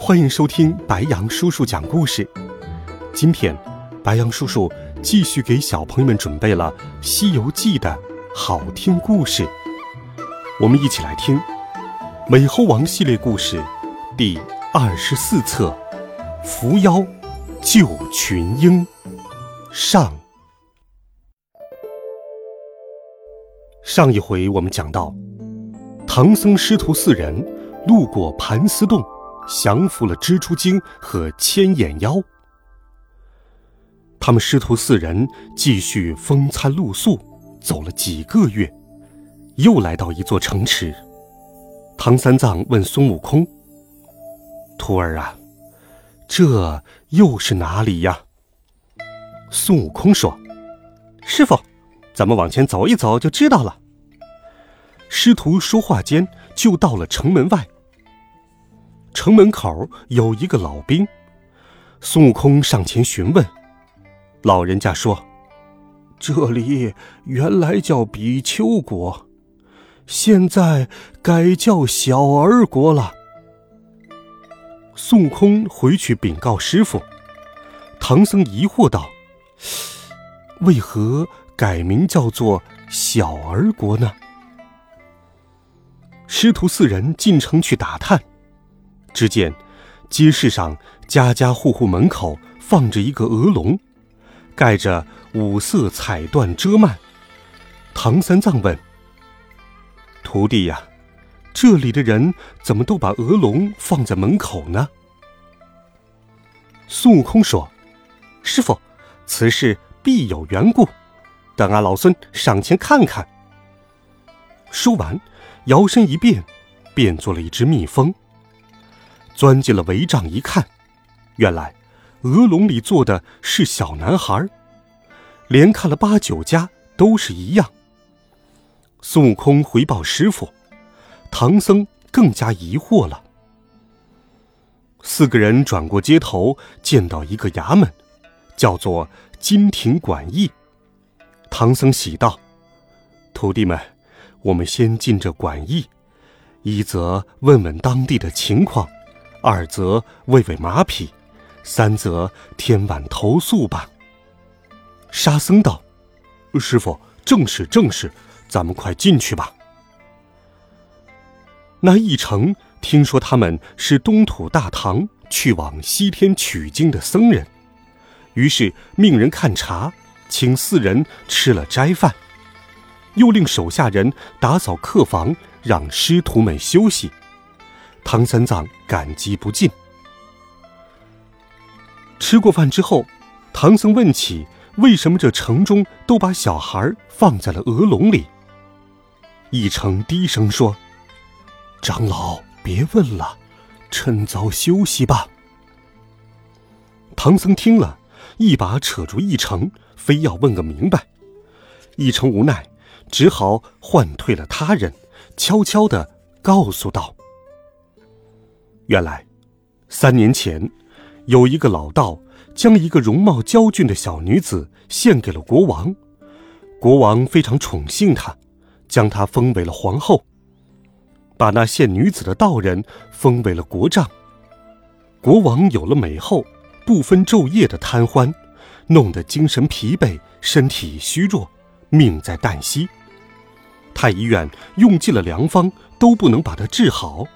欢迎收听白羊叔叔讲故事。今天，白羊叔叔继续给小朋友们准备了《西游记》的好听故事。我们一起来听《美猴王》系列故事第二十四册《伏妖救群鹰》上。上一回我们讲到，唐僧师徒四人路过盘丝洞。降服了蜘蛛精和千眼妖，他们师徒四人继续风餐露宿，走了几个月，又来到一座城池。唐三藏问孙悟空：“徒儿啊，这又是哪里呀？”孙悟空说：“师傅，咱们往前走一走就知道了。”师徒说话间，就到了城门外。城门口有一个老兵，孙悟空上前询问，老人家说：“这里原来叫比丘国，现在改叫小儿国了。”孙悟空回去禀告师傅，唐僧疑惑道：“为何改名叫做小儿国呢？”师徒四人进城去打探。只见街市上家家户户门口放着一个鹅笼，盖着五色彩缎遮幔。唐三藏问：“徒弟呀，这里的人怎么都把鹅笼放在门口呢？”孙悟空说：“师傅，此事必有缘故，等俺老孙上前看看。”说完，摇身一变，变做了一只蜜蜂。钻进了围帐一看，原来鹅笼里坐的是小男孩，连看了八九家都是一样。孙悟空回报师傅，唐僧更加疑惑了。四个人转过街头，见到一个衙门，叫做金庭馆驿。唐僧喜道：“徒弟们，我们先进这馆驿，一则问问当地的情况。”二则喂喂马匹，三则添碗投宿吧。沙僧道：“师傅，正是正是，咱们快进去吧。”那一城听说他们是东土大唐去往西天取经的僧人，于是命人看茶，请四人吃了斋饭，又令手下人打扫客房，让师徒们休息。唐三藏感激不尽。吃过饭之后，唐僧问起为什么这城中都把小孩放在了鹅笼里。一成低声说：“长老，别问了，趁早休息吧。”唐僧听了一把扯住一成，非要问个明白。一成无奈，只好唤退了他人，悄悄的告诉道。原来，三年前，有一个老道将一个容貌娇俊的小女子献给了国王，国王非常宠幸她，将她封为了皇后，把那献女子的道人封为了国丈。国王有了美后，不分昼夜的贪欢，弄得精神疲惫，身体虚弱，命在旦夕。太医院用尽了良方，都不能把她治好。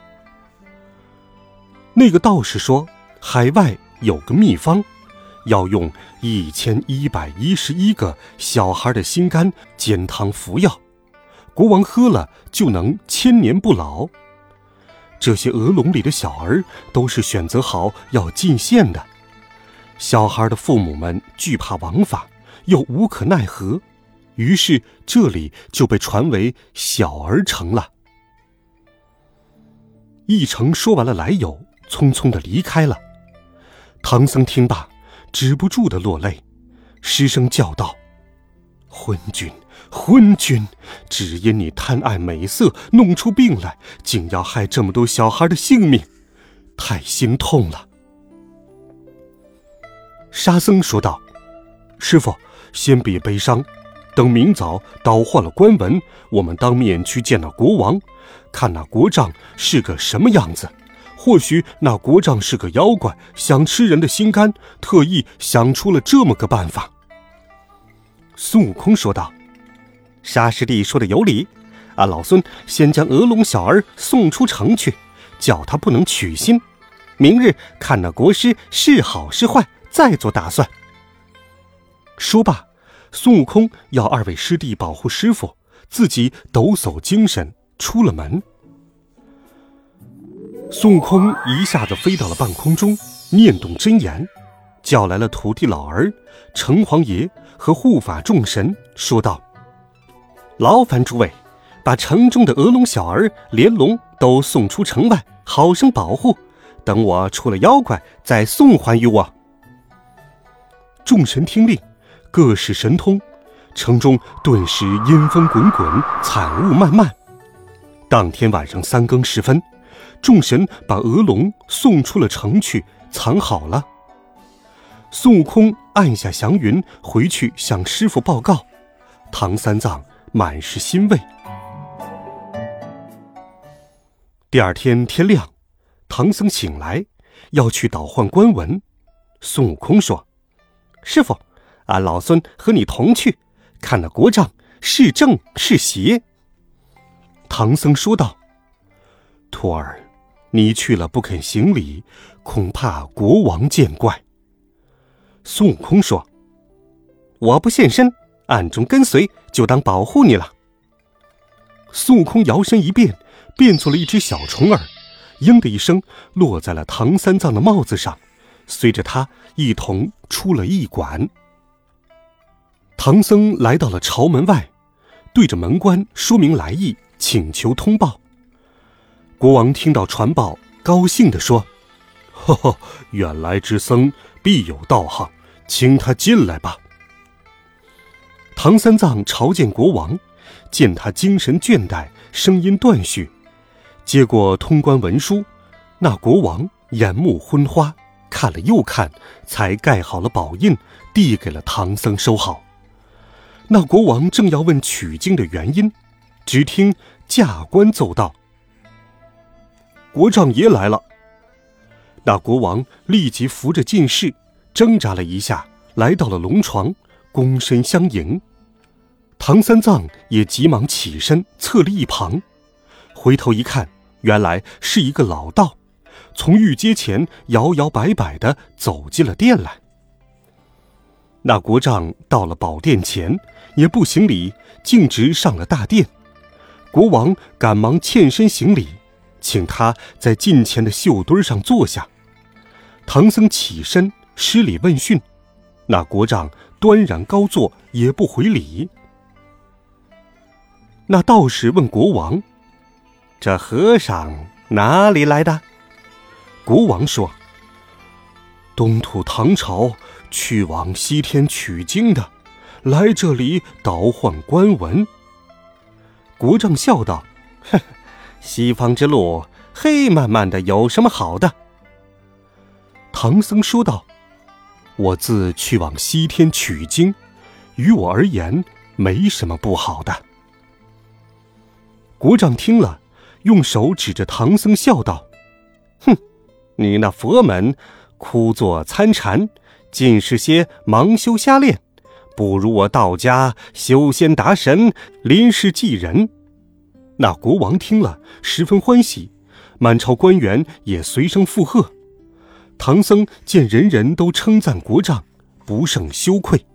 那个道士说：“海外有个秘方，要用一千一百一十一个小孩的心肝煎汤服药，国王喝了就能千年不老。这些鹅笼里的小儿都是选择好要进献的，小孩的父母们惧怕王法，又无可奈何，于是这里就被传为小儿城了。”一成说完了来由。匆匆的离开了。唐僧听罢，止不住的落泪，失声叫道：“昏君，昏君！只因你贪爱美色，弄出病来，竟要害这么多小孩的性命，太心痛了。”沙僧说道：“师傅，先别悲伤，等明早倒换了官文，我们当面去见那国王，看那国丈是个什么样子。或许那国丈是个妖怪，想吃人的心肝，特意想出了这么个办法。”孙悟空说道：“沙师弟说的有理，俺，老孙先将鹅龙小儿送出城去，叫他不能取心。明日看那国师是好是坏。”再做打算。说罢，孙悟空要二位师弟保护师傅，自己抖擞精神出了门。孙悟空一下子飞到了半空中，念动真言，叫来了土地老儿、城隍爷和护法众神，说道：“劳烦诸位，把城中的鹅龙小儿连龙都送出城外，好生保护。等我出了妖怪，再送还于我。”众神听令，各使神通，城中顿时阴风滚滚，惨雾漫漫。当天晚上三更时分，众神把鹅龙送出了城去，藏好了。孙悟空按下祥云，回去向师傅报告。唐三藏满是欣慰。第二天天亮，唐僧醒来，要去倒换官文。孙悟空说。师傅，俺老孙和你同去，看那国丈是正是邪。唐僧说道：“徒儿，你去了不肯行礼，恐怕国王见怪。”孙悟空说：“我不现身，暗中跟随，就当保护你了。”孙悟空摇身一变，变做了一只小虫儿，嘤的一声落在了唐三藏的帽子上。随着他一同出了驿馆，唐僧来到了朝门外，对着门官说明来意，请求通报。国王听到传报，高兴地说：“ 呵呵，远来之僧必有道行，请他进来吧。”唐三藏朝见国王，见他精神倦怠，声音断续，接过通关文书，那国王眼目昏花。看了又看，才盖好了宝印，递给了唐僧收好。那国王正要问取经的原因，只听驾官奏道：“国丈爷来了。”那国王立即扶着进士，挣扎了一下，来到了龙床，躬身相迎。唐三藏也急忙起身，侧了一旁，回头一看，原来是一个老道。从御阶前摇摇摆摆的走进了殿来。那国丈到了宝殿前，也不行礼，径直上了大殿。国王赶忙欠身行礼，请他在近前的绣墩上坐下。唐僧起身施礼问讯，那国丈端然高坐，也不回礼。那道士问国王：“这和尚哪里来的？”国王说：“东土唐朝去往西天取经的，来这里倒换官文。”国丈笑道：“哼，西方之路黑漫漫的，有什么好的？”唐僧说道：“我自去往西天取经，于我而言没什么不好的。”国丈听了，用手指着唐僧笑道：“哼！”你那佛门，枯坐参禅，尽是些盲修瞎练，不如我道家修仙达神，临世济人。那国王听了，十分欢喜，满朝官员也随声附和。唐僧见人人都称赞国丈，不胜羞愧。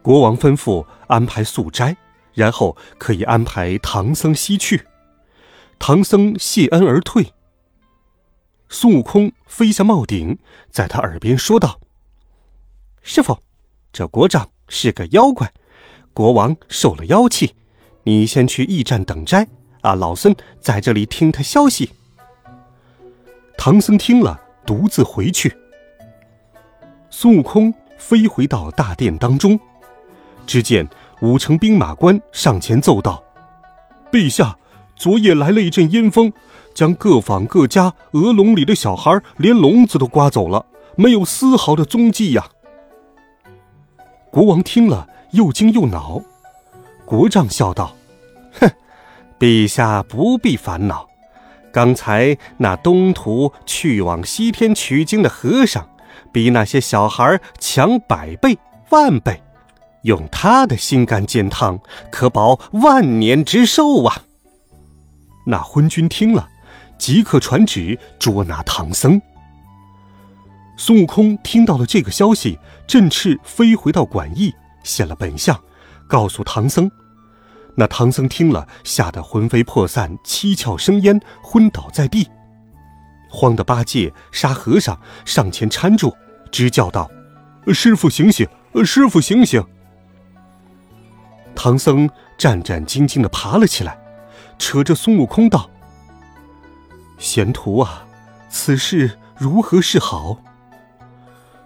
国王吩咐安排素斋，然后可以安排唐僧西去。唐僧谢恩而退。孙悟空飞下帽顶，在他耳边说道：“师傅，这国丈是个妖怪，国王受了妖气，你先去驿站等斋，啊，老孙在这里听他消息。”唐僧听了，独自回去。孙悟空飞回到大殿当中，只见五城兵马官上前奏道：“陛下，昨夜来了一阵阴风，将各坊各家鹅笼里的小孩连笼子都刮走了，没有丝毫的踪迹呀。”国王听了，又惊又恼。国丈笑道：“哼，陛下不必烦恼。刚才那东土去往西天取经的和尚，比那些小孩强百倍万倍。用他的心肝煎汤，可保万年之寿啊！”那昏君听了，即刻传旨捉拿唐僧。孙悟空听到了这个消息，振翅飞回到馆驿，现了本相，告诉唐僧。那唐僧听了，吓得魂飞魄散，七窍生烟，昏倒在地。慌的八戒、沙和尚上前搀住，直叫道：“师傅醒醒！师傅醒醒！”唐僧战战兢兢地爬了起来，扯着孙悟空道：“贤徒啊，此事如何是好？”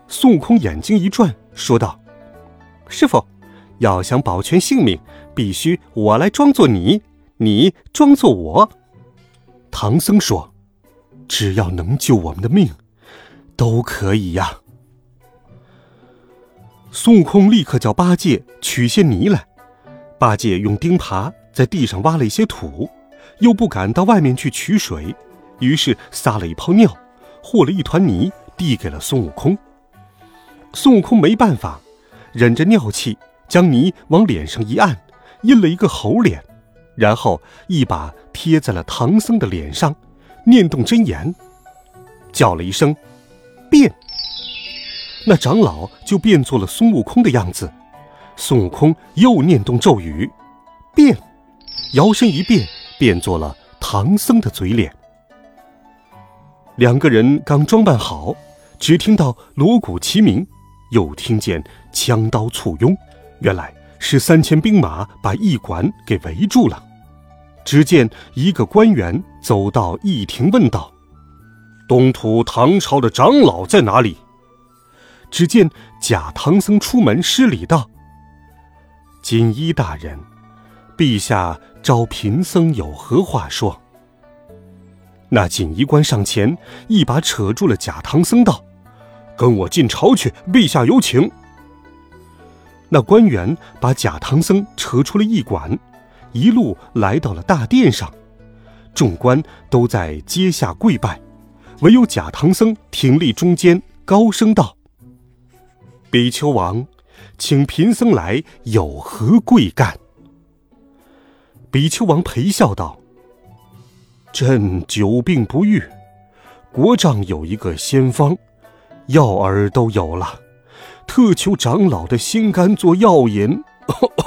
孙悟空眼睛一转，说道：“师傅，要想保全性命，必须我来装作你，你装作我。”唐僧说：“只要能救我们的命，都可以呀。”孙悟空立刻叫八戒取些泥来。八戒用钉耙在地上挖了一些土，又不敢到外面去取水，于是撒了一泡尿，和了一团泥，递给了孙悟空。孙悟空没办法，忍着尿气，将泥往脸上一按，印了一个猴脸，然后一把贴在了唐僧的脸上，念动真言，叫了一声“变”，那长老就变作了孙悟空的样子。孙悟空又念动咒语，“变”，摇身一变，变作了唐僧的嘴脸。两个人刚装扮好，只听到锣鼓齐鸣。又听见枪刀簇拥，原来是三千兵马把驿馆给围住了。只见一个官员走到驿亭，问道：“东土唐朝的长老在哪里？”只见假唐僧出门施礼道：“锦衣大人，陛下召贫僧有何话说？”那锦衣官上前一把扯住了假唐僧，道。跟我进朝去，陛下有请。那官员把假唐僧扯出了驿馆，一路来到了大殿上，众官都在阶下跪拜，唯有假唐僧挺立中间，高声道：“比丘王，请贫僧来有何贵干？”比丘王陪笑道：“朕久病不愈，国丈有一个仙方。”药儿都有了，特求长老的心肝做药引，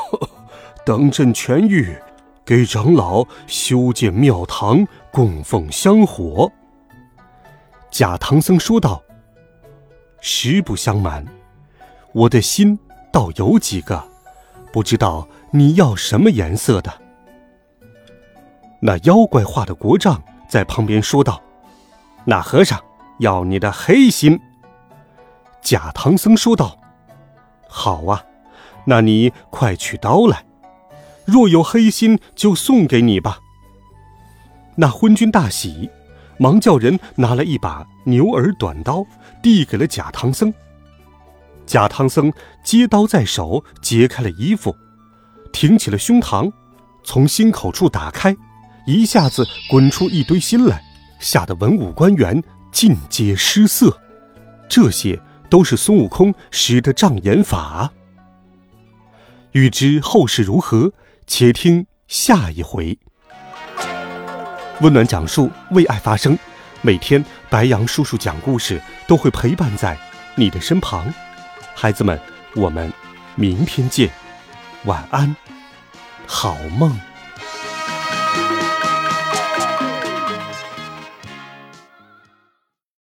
等朕痊愈，给长老修建庙堂，供奉香火。假唐僧说道：“实不相瞒，我的心倒有几个，不知道你要什么颜色的。”那妖怪画的国丈在旁边说道：“那和尚要你的黑心。”假唐僧说道：“好啊，那你快取刀来，若有黑心，就送给你吧。”那昏君大喜，忙叫人拿了一把牛耳短刀，递给了假唐僧。假唐僧接刀在手，揭开了衣服，挺起了胸膛，从心口处打开，一下子滚出一堆心来，吓得文武官员尽皆失色。这些。都是孙悟空使的障眼法。欲知后事如何，且听下一回。温暖讲述，为爱发声。每天白杨叔叔讲故事都会陪伴在你的身旁。孩子们，我们明天见，晚安，好梦。